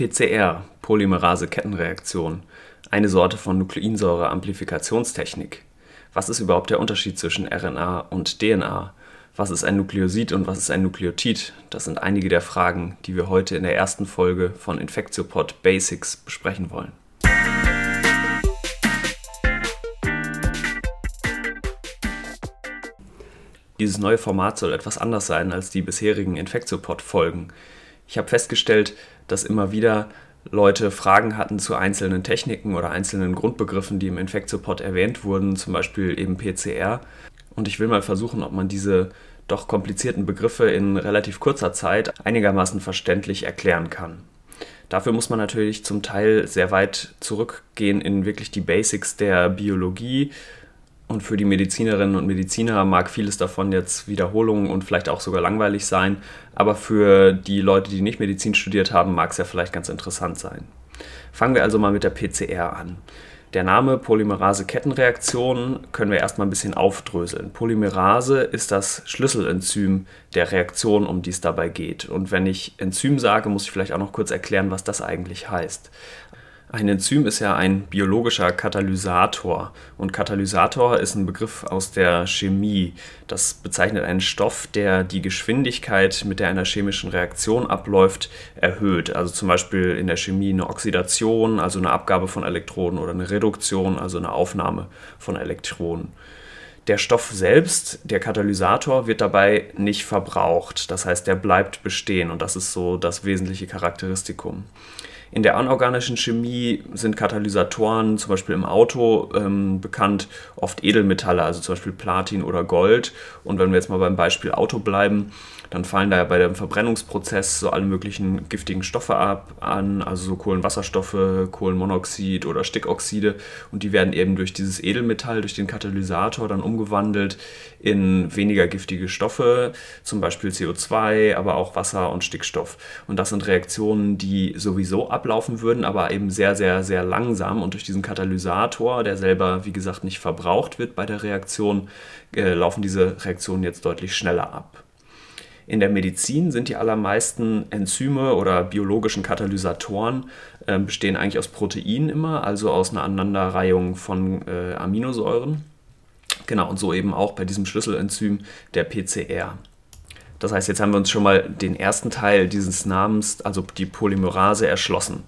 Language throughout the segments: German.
PCR, Polymerase-Kettenreaktion, eine Sorte von Nukleinsäure-Amplifikationstechnik. Was ist überhaupt der Unterschied zwischen RNA und DNA? Was ist ein Nukleosid und was ist ein Nukleotid? Das sind einige der Fragen, die wir heute in der ersten Folge von Infectiopod Basics besprechen wollen. Dieses neue Format soll etwas anders sein als die bisherigen Infectiopod-Folgen. Ich habe festgestellt, dass immer wieder Leute Fragen hatten zu einzelnen Techniken oder einzelnen Grundbegriffen, die im Infectiopod erwähnt wurden, zum Beispiel eben PCR. Und ich will mal versuchen, ob man diese doch komplizierten Begriffe in relativ kurzer Zeit einigermaßen verständlich erklären kann. Dafür muss man natürlich zum Teil sehr weit zurückgehen in wirklich die Basics der Biologie, und für die Medizinerinnen und Mediziner mag vieles davon jetzt Wiederholungen und vielleicht auch sogar langweilig sein. Aber für die Leute, die nicht Medizin studiert haben, mag es ja vielleicht ganz interessant sein. Fangen wir also mal mit der PCR an. Der Name Polymerase-Kettenreaktion können wir erstmal ein bisschen aufdröseln. Polymerase ist das Schlüsselenzym der Reaktion, um die es dabei geht. Und wenn ich Enzym sage, muss ich vielleicht auch noch kurz erklären, was das eigentlich heißt. Ein Enzym ist ja ein biologischer Katalysator und Katalysator ist ein Begriff aus der Chemie. Das bezeichnet einen Stoff, der die Geschwindigkeit, mit der einer chemischen Reaktion abläuft, erhöht. Also zum Beispiel in der Chemie eine Oxidation, also eine Abgabe von Elektronen oder eine Reduktion, also eine Aufnahme von Elektronen. Der Stoff selbst, der Katalysator, wird dabei nicht verbraucht. Das heißt, der bleibt bestehen und das ist so das wesentliche Charakteristikum. In der anorganischen Chemie sind Katalysatoren zum Beispiel im Auto ähm, bekannt, oft Edelmetalle, also zum Beispiel Platin oder Gold. Und wenn wir jetzt mal beim Beispiel Auto bleiben, dann fallen da ja bei dem Verbrennungsprozess so alle möglichen giftigen Stoffe ab an, also so Kohlenwasserstoffe, Kohlenmonoxid oder Stickoxide. Und die werden eben durch dieses Edelmetall, durch den Katalysator dann umgewandelt in weniger giftige Stoffe, zum Beispiel CO2, aber auch Wasser und Stickstoff. Und das sind Reaktionen, die sowieso ablaufen würden, aber eben sehr, sehr, sehr langsam. Und durch diesen Katalysator, der selber, wie gesagt, nicht verbraucht wird bei der Reaktion, äh, laufen diese Reaktionen jetzt deutlich schneller ab. In der Medizin sind die allermeisten Enzyme oder biologischen Katalysatoren äh, bestehen eigentlich aus Proteinen immer, also aus einer Aneinanderreihung von äh, Aminosäuren. Genau, und so eben auch bei diesem Schlüsselenzym der PCR. Das heißt, jetzt haben wir uns schon mal den ersten Teil dieses Namens, also die Polymerase, erschlossen.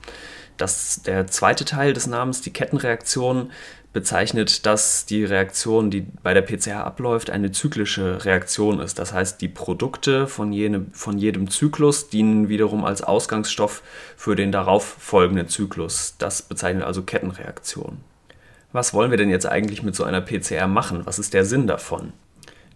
Das, der zweite Teil des Namens, die Kettenreaktion, bezeichnet, dass die Reaktion, die bei der PCR abläuft, eine zyklische Reaktion ist. Das heißt, die Produkte von, jene, von jedem Zyklus dienen wiederum als Ausgangsstoff für den darauf folgenden Zyklus. Das bezeichnet also Kettenreaktion. Was wollen wir denn jetzt eigentlich mit so einer PCR machen? Was ist der Sinn davon?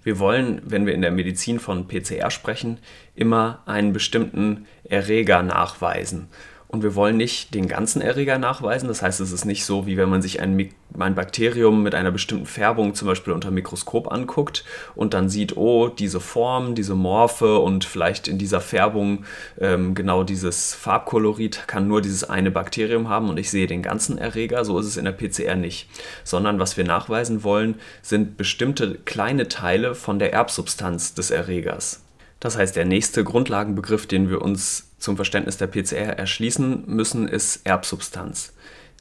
Wir wollen, wenn wir in der Medizin von PCR sprechen, immer einen bestimmten Erreger nachweisen. Und wir wollen nicht den ganzen Erreger nachweisen. Das heißt, es ist nicht so, wie wenn man sich ein, ein, Bakterium mit einer bestimmten Färbung zum Beispiel unter Mikroskop anguckt und dann sieht, oh, diese Form, diese Morphe und vielleicht in dieser Färbung ähm, genau dieses Farbkolorit kann nur dieses eine Bakterium haben und ich sehe den ganzen Erreger. So ist es in der PCR nicht. Sondern was wir nachweisen wollen, sind bestimmte kleine Teile von der Erbsubstanz des Erregers. Das heißt, der nächste Grundlagenbegriff, den wir uns zum Verständnis der PCR erschließen müssen, ist Erbsubstanz.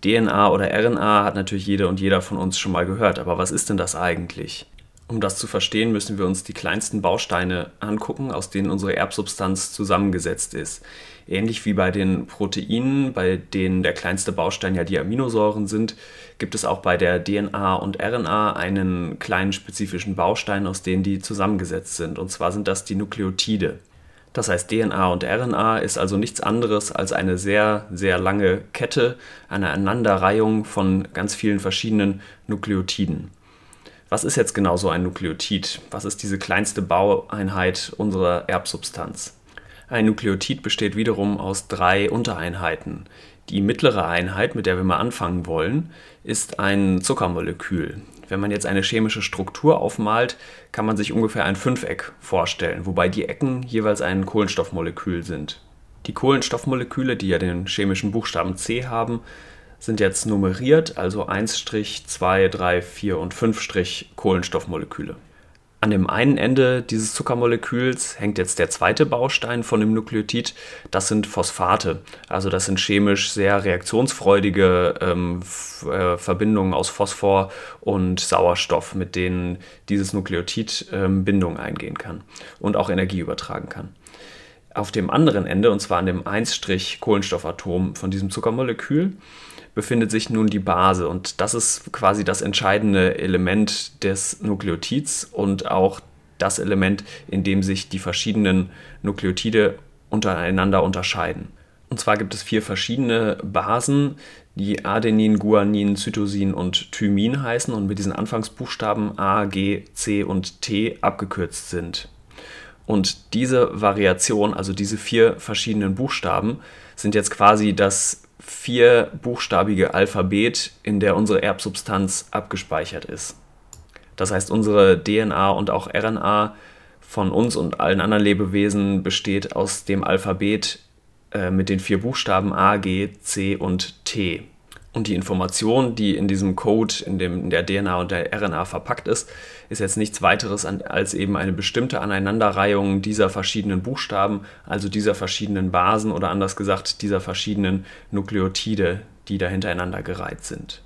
DNA oder RNA hat natürlich jede und jeder von uns schon mal gehört, aber was ist denn das eigentlich? Um das zu verstehen, müssen wir uns die kleinsten Bausteine angucken, aus denen unsere Erbsubstanz zusammengesetzt ist. Ähnlich wie bei den Proteinen, bei denen der kleinste Baustein ja die Aminosäuren sind, gibt es auch bei der DNA und RNA einen kleinen spezifischen Baustein, aus denen die zusammengesetzt sind. Und zwar sind das die Nukleotide. Das heißt, DNA und RNA ist also nichts anderes als eine sehr, sehr lange Kette, eine Aneinanderreihung von ganz vielen verschiedenen Nukleotiden. Was ist jetzt genau so ein Nukleotid? Was ist diese kleinste Baueinheit unserer Erbsubstanz? Ein Nukleotid besteht wiederum aus drei Untereinheiten. Die mittlere Einheit, mit der wir mal anfangen wollen, ist ein Zuckermolekül. Wenn man jetzt eine chemische Struktur aufmalt, kann man sich ungefähr ein Fünfeck vorstellen, wobei die Ecken jeweils ein Kohlenstoffmolekül sind. Die Kohlenstoffmoleküle, die ja den chemischen Buchstaben C haben, sind jetzt nummeriert, also 1 2, 3, 4 und 5 Kohlenstoffmoleküle. An dem einen Ende dieses Zuckermoleküls hängt jetzt der zweite Baustein von dem Nukleotid. Das sind Phosphate. Also das sind chemisch sehr reaktionsfreudige ähm, äh, Verbindungen aus Phosphor und Sauerstoff, mit denen dieses Nukleotid ähm, Bindung eingehen kann und auch Energie übertragen kann. Auf dem anderen Ende, und zwar an dem 1-Kohlenstoffatom von diesem Zuckermolekül, befindet sich nun die Base und das ist quasi das entscheidende Element des Nukleotids und auch das Element, in dem sich die verschiedenen Nukleotide untereinander unterscheiden. Und zwar gibt es vier verschiedene Basen, die Adenin, Guanin, Cytosin und Thymin heißen und mit diesen Anfangsbuchstaben A, G, C und T abgekürzt sind. Und diese Variation, also diese vier verschiedenen Buchstaben, sind jetzt quasi das vierbuchstabige Alphabet, in der unsere Erbsubstanz abgespeichert ist. Das heißt, unsere DNA und auch RNA von uns und allen anderen Lebewesen besteht aus dem Alphabet äh, mit den vier Buchstaben A, G, C und T. Und die Information, die in diesem Code, in, dem, in der DNA und der RNA verpackt ist, ist jetzt nichts weiteres an, als eben eine bestimmte Aneinanderreihung dieser verschiedenen Buchstaben, also dieser verschiedenen Basen oder anders gesagt dieser verschiedenen Nukleotide, die da hintereinander gereiht sind.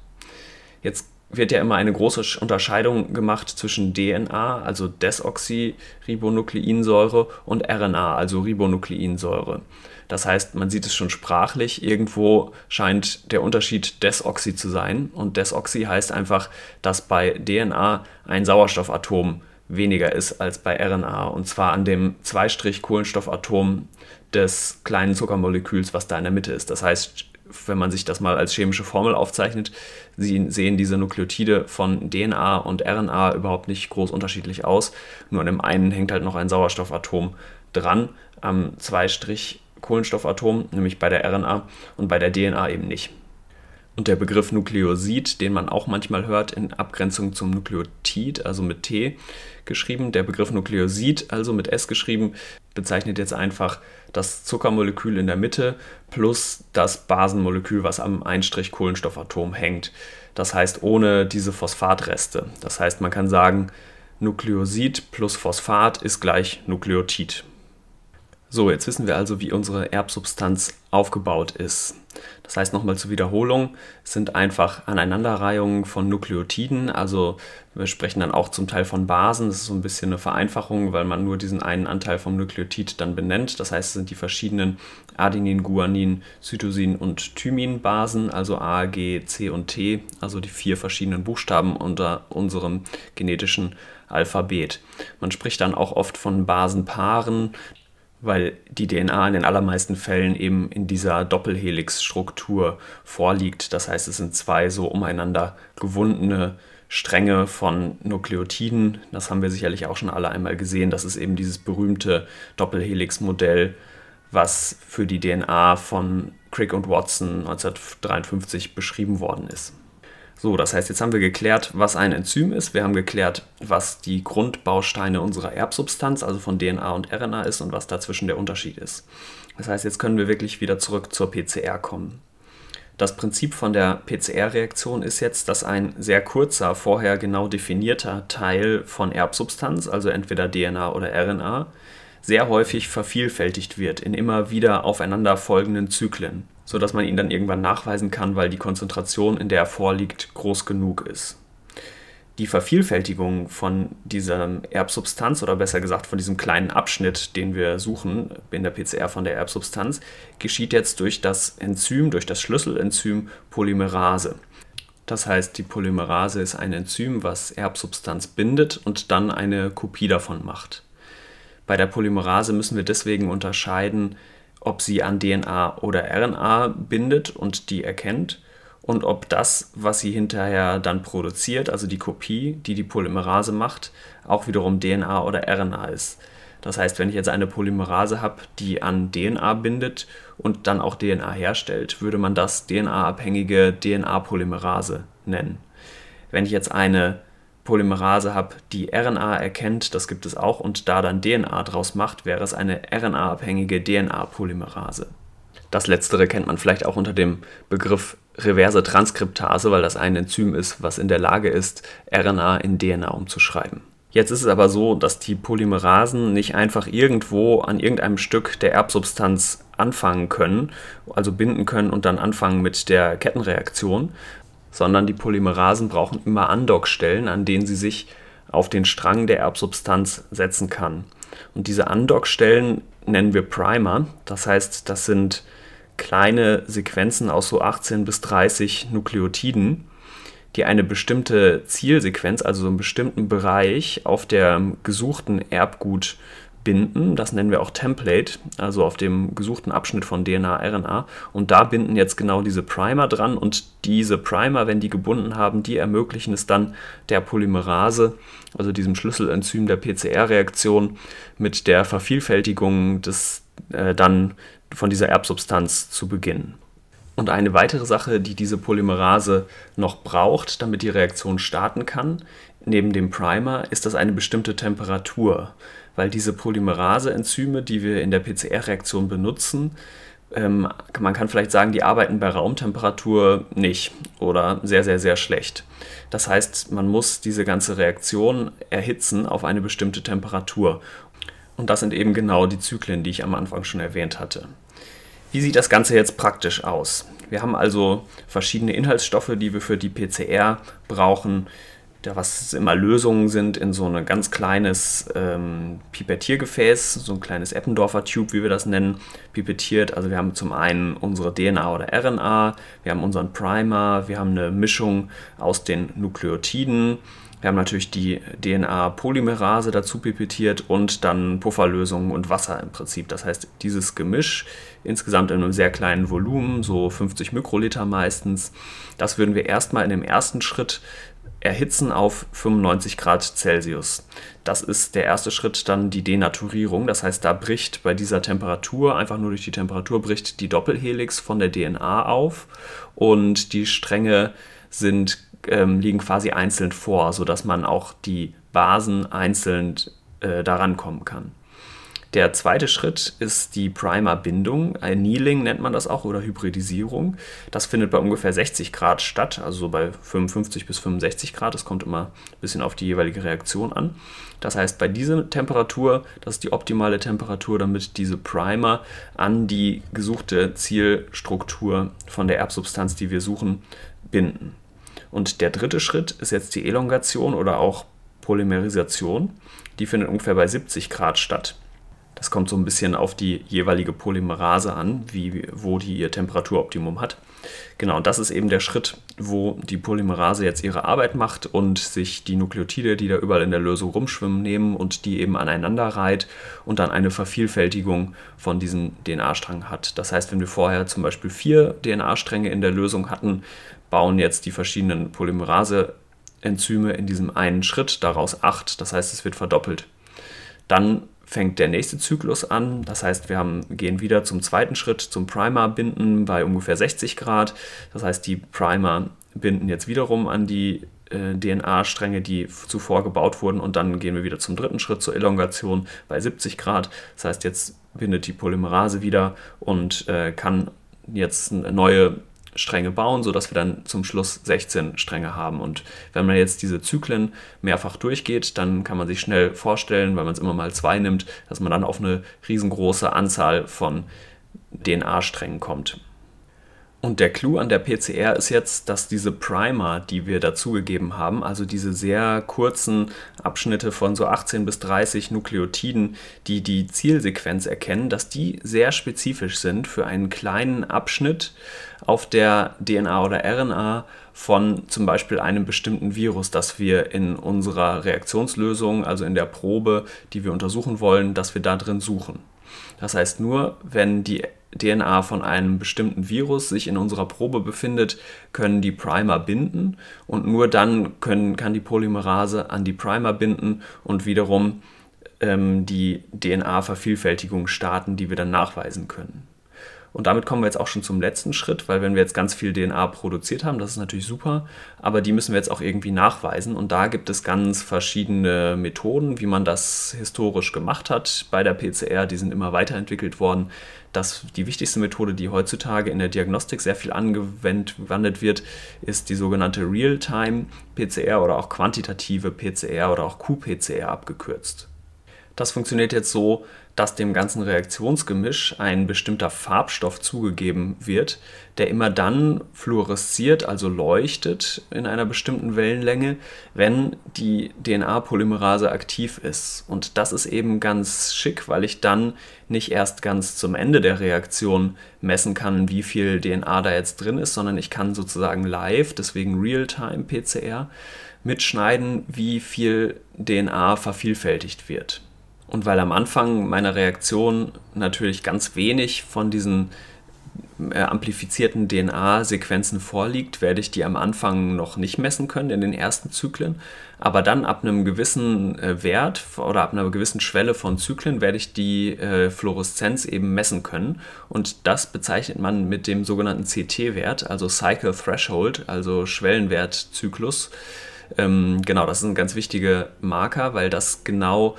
Jetzt wird ja immer eine große Unterscheidung gemacht zwischen DNA, also Desoxyribonukleinsäure, und RNA, also Ribonukleinsäure. Das heißt, man sieht es schon sprachlich, irgendwo scheint der Unterschied Desoxy zu sein. Und Desoxy heißt einfach, dass bei DNA ein Sauerstoffatom weniger ist als bei RNA. Und zwar an dem Zweistrich-Kohlenstoffatom des kleinen Zuckermoleküls, was da in der Mitte ist. Das heißt, wenn man sich das mal als chemische Formel aufzeichnet, sehen diese Nukleotide von DNA und RNA überhaupt nicht groß unterschiedlich aus. Nur an dem einen hängt halt noch ein Sauerstoffatom dran am Zweistrich Kohlenstoffatom, nämlich bei der RNA und bei der DNA eben nicht. Und der Begriff Nukleosid, den man auch manchmal hört in Abgrenzung zum Nukleotid, also mit T geschrieben, der Begriff Nukleosid, also mit S geschrieben, bezeichnet jetzt einfach das Zuckermolekül in der Mitte plus das Basenmolekül, was am Einstrich Kohlenstoffatom hängt. Das heißt ohne diese Phosphatreste. Das heißt, man kann sagen, Nukleosid plus Phosphat ist gleich Nukleotid. So, jetzt wissen wir also, wie unsere Erbsubstanz aufgebaut ist. Das heißt nochmal zur Wiederholung, es sind einfach Aneinanderreihungen von Nukleotiden, also wir sprechen dann auch zum Teil von Basen, das ist so ein bisschen eine Vereinfachung, weil man nur diesen einen Anteil vom Nukleotid dann benennt. Das heißt, es sind die verschiedenen Adenin, Guanin, Cytosin und Thymin-Basen, also A, G, C und T, also die vier verschiedenen Buchstaben unter unserem genetischen Alphabet. Man spricht dann auch oft von Basenpaaren weil die DNA in den allermeisten Fällen eben in dieser Doppelhelix-Struktur vorliegt. Das heißt, es sind zwei so umeinander gewundene Stränge von Nukleotiden. Das haben wir sicherlich auch schon alle einmal gesehen. Das ist eben dieses berühmte Doppelhelix-Modell, was für die DNA von Crick und Watson 1953 beschrieben worden ist. So, das heißt, jetzt haben wir geklärt, was ein Enzym ist. Wir haben geklärt, was die Grundbausteine unserer Erbsubstanz, also von DNA und RNA ist und was dazwischen der Unterschied ist. Das heißt, jetzt können wir wirklich wieder zurück zur PCR kommen. Das Prinzip von der PCR-Reaktion ist jetzt, dass ein sehr kurzer, vorher genau definierter Teil von Erbsubstanz, also entweder DNA oder RNA, sehr häufig vervielfältigt wird in immer wieder aufeinander folgenden Zyklen sodass man ihn dann irgendwann nachweisen kann, weil die Konzentration, in der er vorliegt, groß genug ist. Die Vervielfältigung von dieser Erbsubstanz oder besser gesagt von diesem kleinen Abschnitt, den wir suchen in der PCR von der Erbsubstanz, geschieht jetzt durch das Enzym, durch das Schlüsselenzym Polymerase. Das heißt, die Polymerase ist ein Enzym, was Erbsubstanz bindet und dann eine Kopie davon macht. Bei der Polymerase müssen wir deswegen unterscheiden ob sie an DNA oder RNA bindet und die erkennt und ob das, was sie hinterher dann produziert, also die Kopie, die die Polymerase macht, auch wiederum DNA oder RNA ist. Das heißt, wenn ich jetzt eine Polymerase habe, die an DNA bindet und dann auch DNA herstellt, würde man das DNA-abhängige DNA-Polymerase nennen. Wenn ich jetzt eine Polymerase habe, die RNA erkennt, das gibt es auch, und da dann DNA draus macht, wäre es eine RNA-abhängige DNA-Polymerase. Das letztere kennt man vielleicht auch unter dem Begriff reverse Transkriptase, weil das ein Enzym ist, was in der Lage ist, RNA in DNA umzuschreiben. Jetzt ist es aber so, dass die Polymerasen nicht einfach irgendwo an irgendeinem Stück der Erbsubstanz anfangen können, also binden können und dann anfangen mit der Kettenreaktion, sondern die Polymerasen brauchen immer Andockstellen, an denen sie sich auf den Strang der Erbsubstanz setzen kann. Und diese Andockstellen nennen wir Primer, das heißt, das sind kleine Sequenzen aus so 18 bis 30 Nukleotiden die eine bestimmte Zielsequenz, also so einen bestimmten Bereich auf der gesuchten Erbgut binden. Das nennen wir auch Template, also auf dem gesuchten Abschnitt von DNA, RNA. Und da binden jetzt genau diese Primer dran. Und diese Primer, wenn die gebunden haben, die ermöglichen es dann der Polymerase, also diesem Schlüsselenzym der PCR-Reaktion, mit der Vervielfältigung des äh, dann von dieser Erbsubstanz zu beginnen. Und eine weitere Sache, die diese Polymerase noch braucht, damit die Reaktion starten kann, neben dem Primer, ist das eine bestimmte Temperatur. Weil diese Polymerase-Enzyme, die wir in der PCR-Reaktion benutzen, ähm, man kann vielleicht sagen, die arbeiten bei Raumtemperatur nicht oder sehr, sehr, sehr schlecht. Das heißt, man muss diese ganze Reaktion erhitzen auf eine bestimmte Temperatur. Und das sind eben genau die Zyklen, die ich am Anfang schon erwähnt hatte. Wie sieht das Ganze jetzt praktisch aus? Wir haben also verschiedene Inhaltsstoffe, die wir für die PCR brauchen, was immer Lösungen sind in so ein ganz kleines ähm, Pipettiergefäß, so ein kleines Eppendorfer Tube, wie wir das nennen, pipettiert. Also wir haben zum einen unsere DNA oder RNA, wir haben unseren Primer, wir haben eine Mischung aus den Nukleotiden, wir haben natürlich die DNA-Polymerase dazu pipettiert und dann Pufferlösungen und Wasser im Prinzip. Das heißt, dieses Gemisch insgesamt in einem sehr kleinen Volumen, so 50 Mikroliter meistens, das würden wir erstmal in dem ersten Schritt erhitzen auf 95 Grad Celsius. Das ist der erste Schritt dann die Denaturierung. Das heißt, da bricht bei dieser Temperatur, einfach nur durch die Temperatur, bricht die Doppelhelix von der DNA auf und die Stränge sind ähm, liegen quasi einzeln vor, sodass man auch die Basen einzeln äh, daran kommen kann. Der zweite Schritt ist die Primer-Bindung. Annealing nennt man das auch oder Hybridisierung. Das findet bei ungefähr 60 Grad statt, also so bei 55 bis 65 Grad. Das kommt immer ein bisschen auf die jeweilige Reaktion an. Das heißt, bei dieser Temperatur, das ist die optimale Temperatur, damit diese Primer an die gesuchte Zielstruktur von der Erbsubstanz, die wir suchen, binden. Und der dritte Schritt ist jetzt die Elongation oder auch Polymerisation. Die findet ungefähr bei 70 Grad statt. Das kommt so ein bisschen auf die jeweilige Polymerase an, wie, wo die ihr Temperaturoptimum hat. Genau, und das ist eben der Schritt, wo die Polymerase jetzt ihre Arbeit macht und sich die Nukleotide, die da überall in der Lösung rumschwimmen, nehmen und die eben aneinander reiht und dann eine Vervielfältigung von diesem DNA-Strang hat. Das heißt, wenn wir vorher zum Beispiel vier DNA-Stränge in der Lösung hatten, bauen jetzt die verschiedenen Polymerase-Enzyme in diesem einen Schritt daraus acht. Das heißt, es wird verdoppelt. Dann fängt der nächste Zyklus an. Das heißt, wir haben, gehen wieder zum zweiten Schritt, zum Primer-Binden bei ungefähr 60 Grad. Das heißt, die Primer binden jetzt wiederum an die äh, DNA-Stränge, die zuvor gebaut wurden. Und dann gehen wir wieder zum dritten Schritt, zur Elongation bei 70 Grad. Das heißt, jetzt bindet die Polymerase wieder und äh, kann jetzt neue Stränge bauen, sodass wir dann zum Schluss 16 Stränge haben. Und wenn man jetzt diese Zyklen mehrfach durchgeht, dann kann man sich schnell vorstellen, weil man es immer mal zwei nimmt, dass man dann auf eine riesengroße Anzahl von DNA-Strängen kommt. Und der Clou an der PCR ist jetzt, dass diese Primer, die wir dazugegeben haben, also diese sehr kurzen Abschnitte von so 18 bis 30 Nukleotiden, die die Zielsequenz erkennen, dass die sehr spezifisch sind für einen kleinen Abschnitt auf der DNA oder RNA von zum Beispiel einem bestimmten Virus, das wir in unserer Reaktionslösung, also in der Probe, die wir untersuchen wollen, dass wir da drin suchen. Das heißt, nur wenn die DNA von einem bestimmten Virus sich in unserer Probe befindet, können die Primer binden und nur dann können, kann die Polymerase an die Primer binden und wiederum ähm, die DNA-Vervielfältigung starten, die wir dann nachweisen können. Und damit kommen wir jetzt auch schon zum letzten Schritt, weil wenn wir jetzt ganz viel DNA produziert haben, das ist natürlich super, aber die müssen wir jetzt auch irgendwie nachweisen. Und da gibt es ganz verschiedene Methoden, wie man das historisch gemacht hat bei der PCR. Die sind immer weiterentwickelt worden. Das, die wichtigste Methode, die heutzutage in der Diagnostik sehr viel angewendet wird, ist die sogenannte Real-Time-PCR oder auch quantitative PCR oder auch QPCR abgekürzt. Das funktioniert jetzt so, dass dem ganzen Reaktionsgemisch ein bestimmter Farbstoff zugegeben wird, der immer dann fluoresziert, also leuchtet in einer bestimmten Wellenlänge, wenn die DNA-Polymerase aktiv ist. Und das ist eben ganz schick, weil ich dann nicht erst ganz zum Ende der Reaktion messen kann, wie viel DNA da jetzt drin ist, sondern ich kann sozusagen live, deswegen Real-Time-PCR, mitschneiden, wie viel DNA vervielfältigt wird. Und weil am Anfang meiner Reaktion natürlich ganz wenig von diesen äh, amplifizierten DNA-Sequenzen vorliegt, werde ich die am Anfang noch nicht messen können in den ersten Zyklen. Aber dann ab einem gewissen äh, Wert oder ab einer gewissen Schwelle von Zyklen werde ich die äh, Fluoreszenz eben messen können. Und das bezeichnet man mit dem sogenannten CT-Wert, also Cycle Threshold, also Schwellenwertzyklus. Ähm, genau, das ist ein ganz wichtiger Marker, weil das genau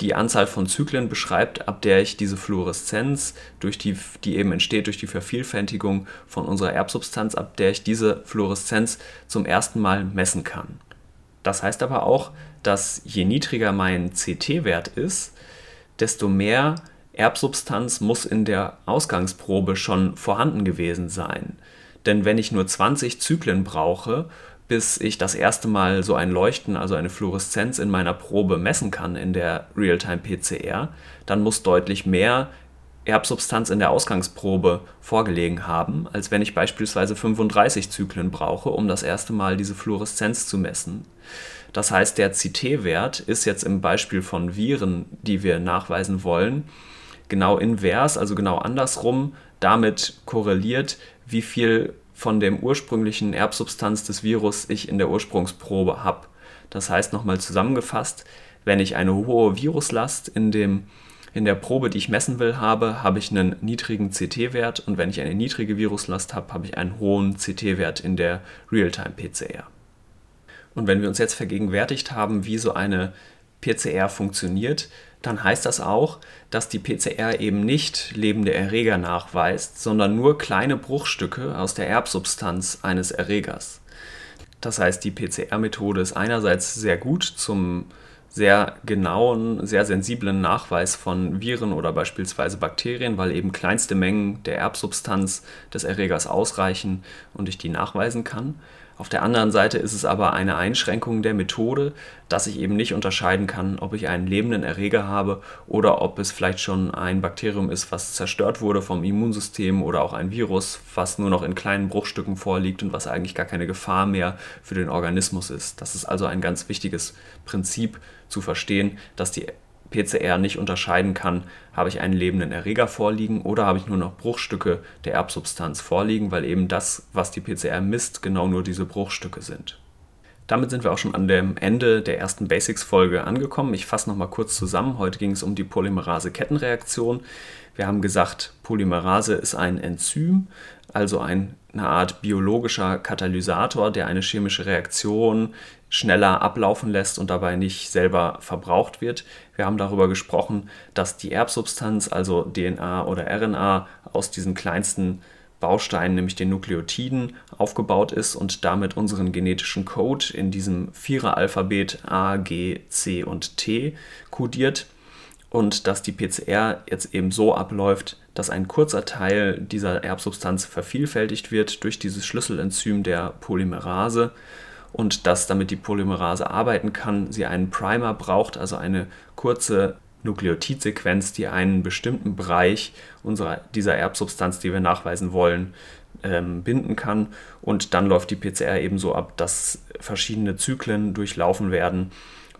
die Anzahl von Zyklen beschreibt, ab der ich diese Fluoreszenz, durch die, die eben entsteht durch die Vervielfältigung von unserer Erbsubstanz, ab der ich diese Fluoreszenz zum ersten Mal messen kann. Das heißt aber auch, dass je niedriger mein CT-Wert ist, desto mehr Erbsubstanz muss in der Ausgangsprobe schon vorhanden gewesen sein. Denn wenn ich nur 20 Zyklen brauche, bis ich das erste Mal so ein Leuchten, also eine Fluoreszenz in meiner Probe messen kann in der Realtime-PCR, dann muss deutlich mehr Erbsubstanz in der Ausgangsprobe vorgelegen haben, als wenn ich beispielsweise 35 Zyklen brauche, um das erste Mal diese Fluoreszenz zu messen. Das heißt, der CT-Wert ist jetzt im Beispiel von Viren, die wir nachweisen wollen, genau invers, also genau andersrum, damit korreliert, wie viel von dem ursprünglichen Erbsubstanz des Virus ich in der Ursprungsprobe habe. Das heißt nochmal zusammengefasst, wenn ich eine hohe Viruslast in, dem, in der Probe, die ich messen will, habe, habe ich einen niedrigen CT-Wert und wenn ich eine niedrige Viruslast habe, habe ich einen hohen CT-Wert in der Realtime-PCR. Und wenn wir uns jetzt vergegenwärtigt haben, wie so eine PCR funktioniert, dann heißt das auch, dass die PCR eben nicht lebende Erreger nachweist, sondern nur kleine Bruchstücke aus der Erbsubstanz eines Erregers. Das heißt, die PCR-Methode ist einerseits sehr gut zum sehr genauen, sehr sensiblen Nachweis von Viren oder beispielsweise Bakterien, weil eben kleinste Mengen der Erbsubstanz des Erregers ausreichen und ich die nachweisen kann. Auf der anderen Seite ist es aber eine Einschränkung der Methode, dass ich eben nicht unterscheiden kann, ob ich einen lebenden Erreger habe oder ob es vielleicht schon ein Bakterium ist, was zerstört wurde vom Immunsystem oder auch ein Virus, was nur noch in kleinen Bruchstücken vorliegt und was eigentlich gar keine Gefahr mehr für den Organismus ist. Das ist also ein ganz wichtiges Prinzip zu verstehen, dass die PCR nicht unterscheiden kann, habe ich einen lebenden Erreger vorliegen oder habe ich nur noch Bruchstücke der Erbsubstanz vorliegen, weil eben das, was die PCR misst, genau nur diese Bruchstücke sind. Damit sind wir auch schon an dem Ende der ersten Basics-Folge angekommen. Ich fasse nochmal kurz zusammen. Heute ging es um die Polymerase-Kettenreaktion. Wir haben gesagt, Polymerase ist ein Enzym, also eine Art biologischer Katalysator, der eine chemische Reaktion schneller ablaufen lässt und dabei nicht selber verbraucht wird. Wir haben darüber gesprochen, dass die Erbsubstanz, also DNA oder RNA, aus diesen kleinsten Bausteinen, nämlich den Nukleotiden, aufgebaut ist und damit unseren genetischen Code in diesem Viereralphabet A, G, C und T kodiert und dass die PCR jetzt eben so abläuft, dass ein kurzer Teil dieser Erbsubstanz vervielfältigt wird durch dieses Schlüsselenzym der Polymerase und dass damit die Polymerase arbeiten kann, sie einen Primer braucht, also eine kurze Nukleotidsequenz, die einen bestimmten Bereich unserer, dieser Erbsubstanz, die wir nachweisen wollen, ähm, binden kann. Und dann läuft die PCR eben so ab, dass verschiedene Zyklen durchlaufen werden,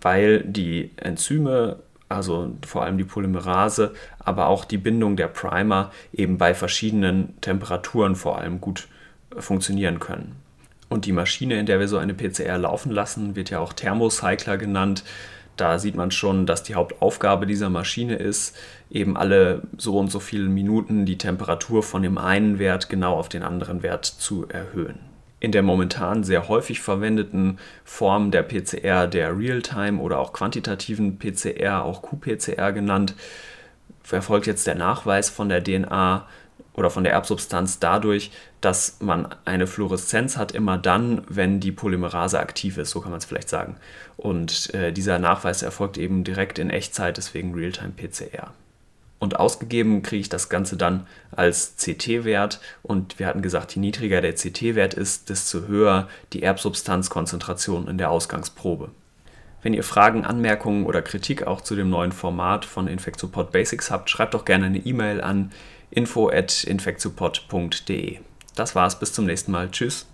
weil die Enzyme, also vor allem die Polymerase, aber auch die Bindung der Primer eben bei verschiedenen Temperaturen vor allem gut funktionieren können. Und die Maschine, in der wir so eine PCR laufen lassen, wird ja auch Thermocycler genannt. Da sieht man schon, dass die Hauptaufgabe dieser Maschine ist, eben alle so und so viele Minuten die Temperatur von dem einen Wert genau auf den anderen Wert zu erhöhen. In der momentan sehr häufig verwendeten Form der PCR, der Realtime oder auch quantitativen PCR, auch qPCR genannt, erfolgt jetzt der Nachweis von der DNA oder von der Erbsubstanz dadurch, dass man eine Fluoreszenz hat immer dann, wenn die Polymerase aktiv ist, so kann man es vielleicht sagen. Und äh, dieser Nachweis erfolgt eben direkt in Echtzeit, deswegen Realtime-PCR. Und ausgegeben kriege ich das Ganze dann als CT-Wert. Und wir hatten gesagt, je niedriger der CT-Wert ist, desto höher die Erbsubstanzkonzentration in der Ausgangsprobe. Wenn ihr Fragen, Anmerkungen oder Kritik auch zu dem neuen Format von Infectsupport Basics habt, schreibt doch gerne eine E-Mail an info@infectsupport.de. Das war's, bis zum nächsten Mal. Tschüss.